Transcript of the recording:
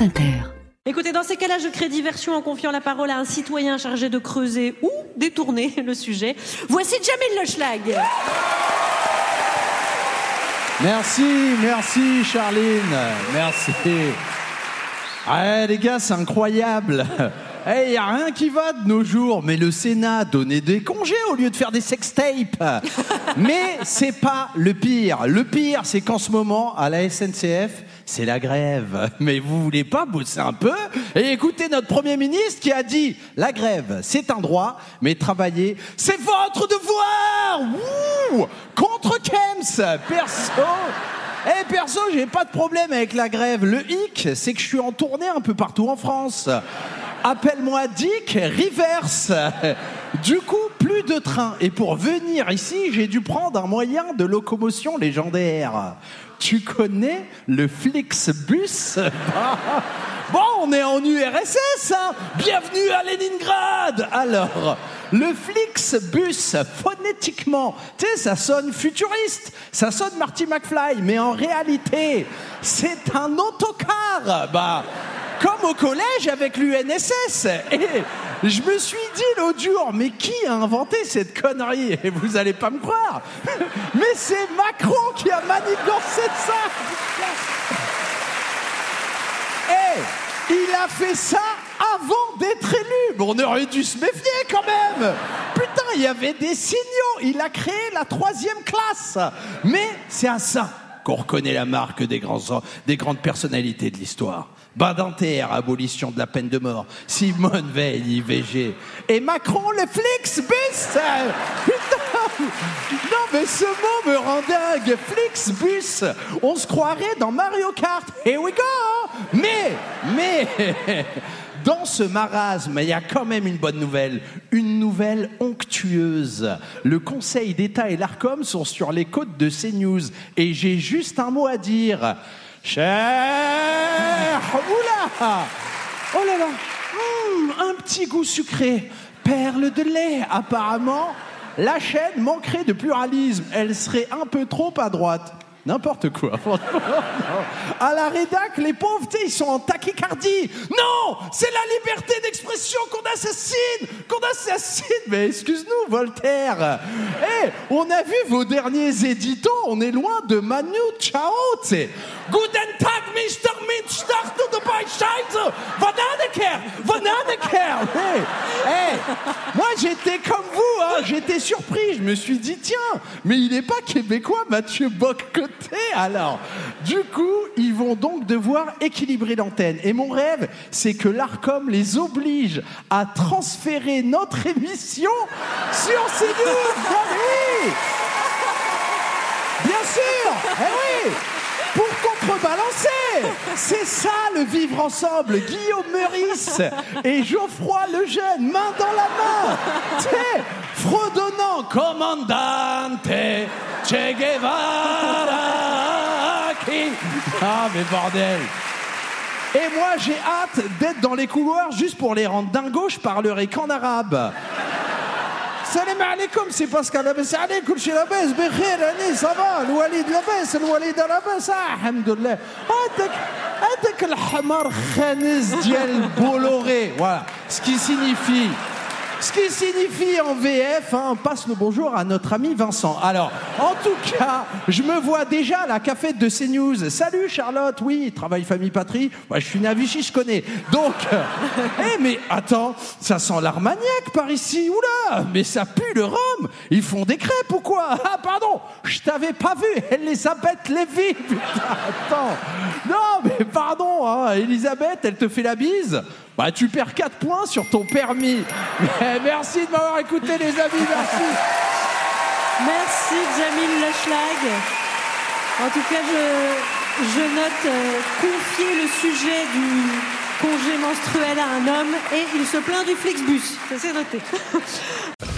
France Inter. Écoutez, dans ces cas-là, je crée diversion en confiant la parole à un citoyen chargé de creuser ou détourner le sujet. Voici Jamil Le Schlag. Merci, merci Charline, merci. Ah les gars, c'est incroyable. Il hey, n'y a rien qui va de nos jours, mais le Sénat donnait des congés au lieu de faire des sextapes. mais c'est pas le pire. Le pire, c'est qu'en ce moment, à la SNCF, c'est la grève. Mais vous voulez pas bosser un peu Et écoutez notre Premier ministre qui a dit la grève, c'est un droit, mais travailler, c'est votre devoir Ouh Contre Kems Perso eh perso, j'ai pas de problème avec la grève. Le hic, c'est que je suis en tournée un peu partout en France. Appelle-moi Dick Rivers. Du coup, plus de train. Et pour venir ici, j'ai dû prendre un moyen de locomotion légendaire. Tu connais le Flixbus? Bon, on est en URSS, hein Bienvenue à Leningrad Alors, le Flixbus, phonétiquement, tu sais, ça sonne futuriste, ça sonne Marty McFly, mais en réalité, c'est un autocar Bah, comme au collège avec l'UNSS Et je me suis dit l'autre jour, mais qui a inventé cette connerie? Et vous allez pas me croire Mais c'est Macron qui a manigancé ça Et il a fait ça avant d'être élu. Bon, on aurait dû se méfier quand même. Putain, il y avait des signaux. Il a créé la troisième classe. Mais c'est à ça qu'on reconnaît la marque des, grands, des grandes personnalités de l'histoire. Badinter, abolition de la peine de mort. Simone Veil, IVG. Et Macron, le Flixbus Putain Non, mais ce mot me rend dingue. Flixbus On se croirait dans Mario Kart. Here we go Mais, mais... Dans ce marasme, il y a quand même une bonne nouvelle, une nouvelle onctueuse. Le Conseil d'État et l'ARCOM sont sur les côtes de CNews et j'ai juste un mot à dire. Cher Oula Oh là là Hum, Un petit goût sucré, perle de lait apparemment. La chaîne manquerait de pluralisme, elle serait un peu trop à droite. N'importe quoi. À la rédac, les pauvres, ils sont en tachycardie. Non, c'est la liberté d'expression qu'on assassine, qu'on assassine. Mais excuse-nous, Voltaire. Eh, on a vu vos derniers éditos. On est loin de Manu Chao. Guten Tag, Mr. Minch, de Beischeise. Vananeker, Vananeker. Hey, hey. Moi, j'étais comme vous. Hein. J'étais surpris. Je me suis dit, tiens, mais il n'est pas québécois, Mathieu Bock alors, du coup, ils vont donc devoir équilibrer l'antenne. Et mon rêve, c'est que l'ARCOM les oblige à transférer notre émission sur CNews. Ah oui Bien sûr Eh oui pour contrebalancer. C'est ça le vivre ensemble. Guillaume Meurice et Geoffroy le jeune, main dans la main. Fredonnant commandante Che Guevara. Qui... Ah mais bordel. Et moi j'ai hâte d'être dans les couloirs juste pour les rendre dingos, je parlerai qu'en arabe. السلام عليكم سي باسكال لاباس عليك كل شيء لاباس بخير هاني صافا الواليد لاباس الوالده لاباس آه الحمد لله. هذاك هذاك الحمار خانز ديال البولوغي فوالا سكي سينيفي ce qui signifie en VF, hein, on passe le bonjour à notre ami Vincent. Alors, en tout cas, je me vois déjà à la cafette de CNews. Salut Charlotte, oui, travail famille patrie. Moi, je suis Vichy, je connais. Donc, euh, eh mais attends, ça sent l'armagnac par ici. Oula, mais ça pue le rhum. Ils font des crêpes ou quoi Ah pardon, je t'avais pas vu. Elisabeth Lévy. Putain, attends. Non, pardon, hein, Elisabeth, elle te fait la bise. Bah, tu perds 4 points sur ton permis. Merci de m'avoir écouté, les amis. Merci. Merci, Jamil Lachlag. En tout cas, je, note euh, confier le sujet du congé menstruel à un homme et il se plaint du Flixbus. Ça, c'est noté.